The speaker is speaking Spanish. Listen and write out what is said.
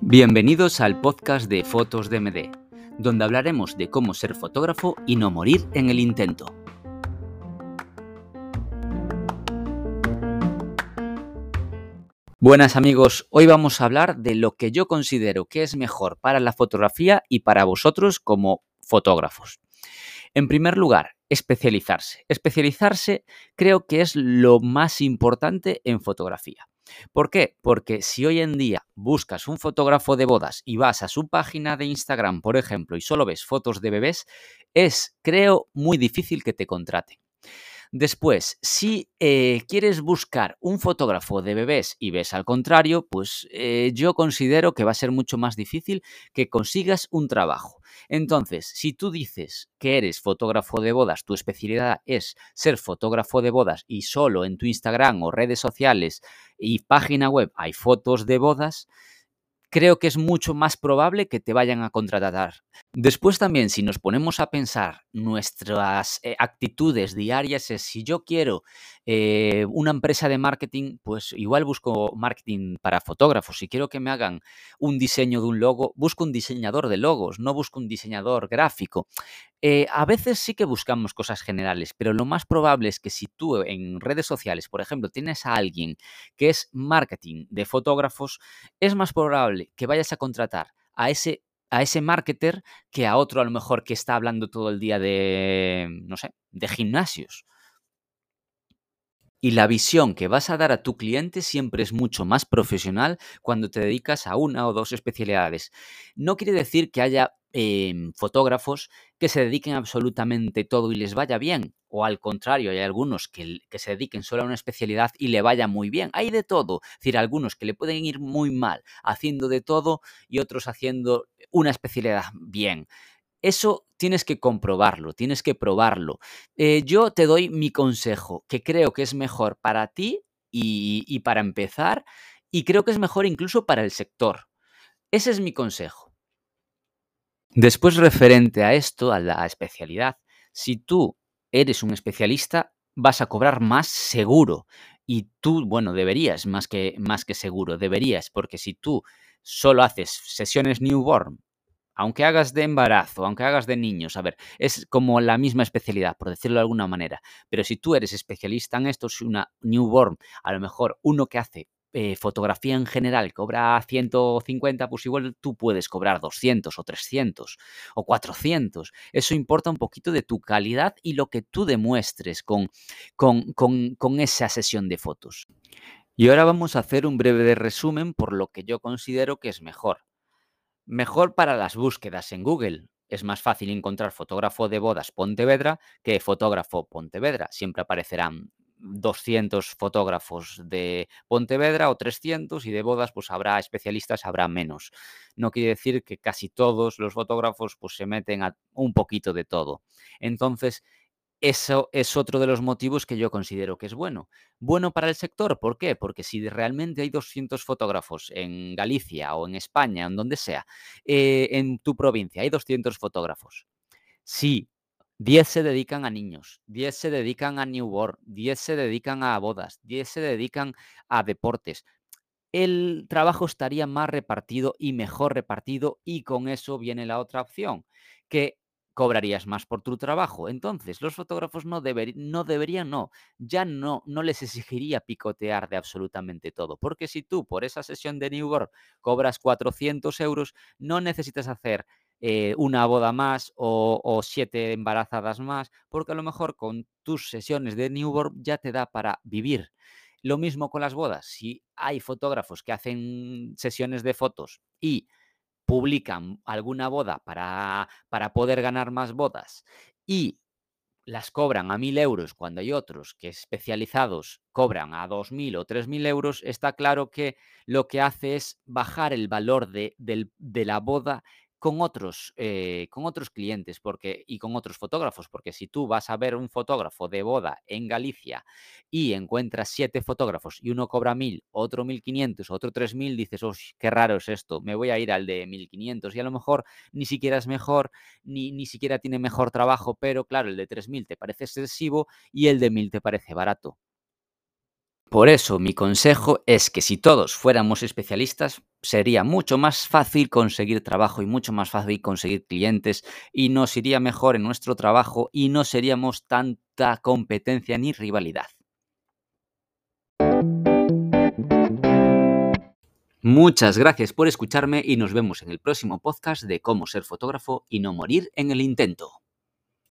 Bienvenidos al podcast de Fotos de MD, donde hablaremos de cómo ser fotógrafo y no morir en el intento. Buenas amigos, hoy vamos a hablar de lo que yo considero que es mejor para la fotografía y para vosotros como fotógrafos. En primer lugar, especializarse. Especializarse creo que es lo más importante en fotografía. ¿Por qué? Porque si hoy en día buscas un fotógrafo de bodas y vas a su página de Instagram, por ejemplo, y solo ves fotos de bebés, es, creo, muy difícil que te contraten. Después, si eh, quieres buscar un fotógrafo de bebés y ves al contrario, pues eh, yo considero que va a ser mucho más difícil que consigas un trabajo. Entonces, si tú dices que eres fotógrafo de bodas, tu especialidad es ser fotógrafo de bodas y solo en tu Instagram o redes sociales y página web hay fotos de bodas, creo que es mucho más probable que te vayan a contratar. Después también, si nos ponemos a pensar nuestras eh, actitudes diarias, es si yo quiero eh, una empresa de marketing, pues igual busco marketing para fotógrafos. Si quiero que me hagan un diseño de un logo, busco un diseñador de logos, no busco un diseñador gráfico. Eh, a veces sí que buscamos cosas generales, pero lo más probable es que si tú en redes sociales, por ejemplo, tienes a alguien que es marketing de fotógrafos, es más probable que vayas a contratar a ese a ese marketer que a otro a lo mejor que está hablando todo el día de, no sé, de gimnasios. Y la visión que vas a dar a tu cliente siempre es mucho más profesional cuando te dedicas a una o dos especialidades. No quiere decir que haya em, fotógrafos que se dediquen absolutamente todo y les vaya bien. O al contrario, hay algunos que, que, se dediquen solo a una especialidad y le vaya muy bien. Hay de todo. Es decir, algunos que le pueden ir muy mal haciendo de todo y otros haciendo una especialidad bien. Eso tienes que comprobarlo, tienes que probarlo. Eh, yo te doy mi consejo, que creo que es mejor para ti y, para empezar, y creo que es mejor incluso para el sector. Ese es mi consejo. Después, referente a esto, a la especialidad, si tú eres un especialista, vas a cobrar más seguro. Y tú, bueno, deberías, más que, más que seguro, deberías, porque si tú solo haces sesiones newborn aunque hagas de embarazo, aunque hagas de niños, a ver, es como la misma especialidad, por decirlo de alguna manera. Pero si tú eres especialista en esto, si una newborn, a lo mejor uno que hace eh, fotografía en general cobra 150, pues igual tú puedes cobrar 200 o 300 o 400. Eso importa un poquito de tu calidad y lo que tú demuestres con, con, con esa sesión de fotos. Y ahora vamos a hacer un breve resumen por lo que yo considero que es mejor. Mejor para las búsquedas en Google. Es más fácil encontrar fotógrafo de bodas Pontevedra que fotógrafo Pontevedra. Siempre aparecerán 200 fotógrafos de Pontevedra o 300 y de bodas pues habrá especialistas, habrá menos. No quiere decir que casi todos los fotógrafos pues se meten a un poquito de todo. Entonces, eso es otro de los motivos que yo considero que es bueno. Bueno para el sector, ¿por qué? Porque si realmente hay 200 fotógrafos en Galicia o en España, en donde sea, eh, en tu provincia hay 200 fotógrafos. Si 10 se dedican a niños, 10 se dedican a newborn, 10 se dedican a bodas, 10 se dedican a deportes. El trabajo estaría más repartido y mejor repartido y con eso viene la otra opción, que cobrarías más por tu trabajo. Entonces, los fotógrafos no, no deberían, no, ya no, no les exigiría picotear de absolutamente todo, porque si tú por esa sesión de New cobras 400 euros, no necesitas hacer eh, una boda más o, siete embarazadas más, porque a lo mejor con tus sesiones de New ya te da para vivir. Lo mismo con las bodas. Si hay fotógrafos que hacen sesiones de fotos y publican alguna boda para, para poder ganar más bodas y las cobran a 1.000 euros cuando hay otros que especializados cobran a 2.000 o 3.000 euros, está claro que lo que hace es bajar el valor de, de la boda con otros, eh, con otros clientes porque, y con otros fotógrafos, porque si tú vas a ver un fotógrafo de boda en Galicia y encuentras siete fotógrafos y uno cobra mil, otro mil quinientos, otro tres mil, dices, oh, qué raro es esto, me voy a ir al de mil quinientos y a lo mejor ni siquiera es mejor, ni, ni siquiera tiene mejor trabajo, pero claro, el de tres mil te parece excesivo y el de mil te parece barato. Por eso mi consejo es que si todos fuéramos especialistas, sería mucho más fácil conseguir trabajo y mucho más fácil conseguir clientes y nos iría mejor en nuestro trabajo y no seríamos tanta competencia ni rivalidad. Muchas gracias por escucharme y nos vemos en el próximo podcast de cómo ser fotógrafo y no morir en el intento.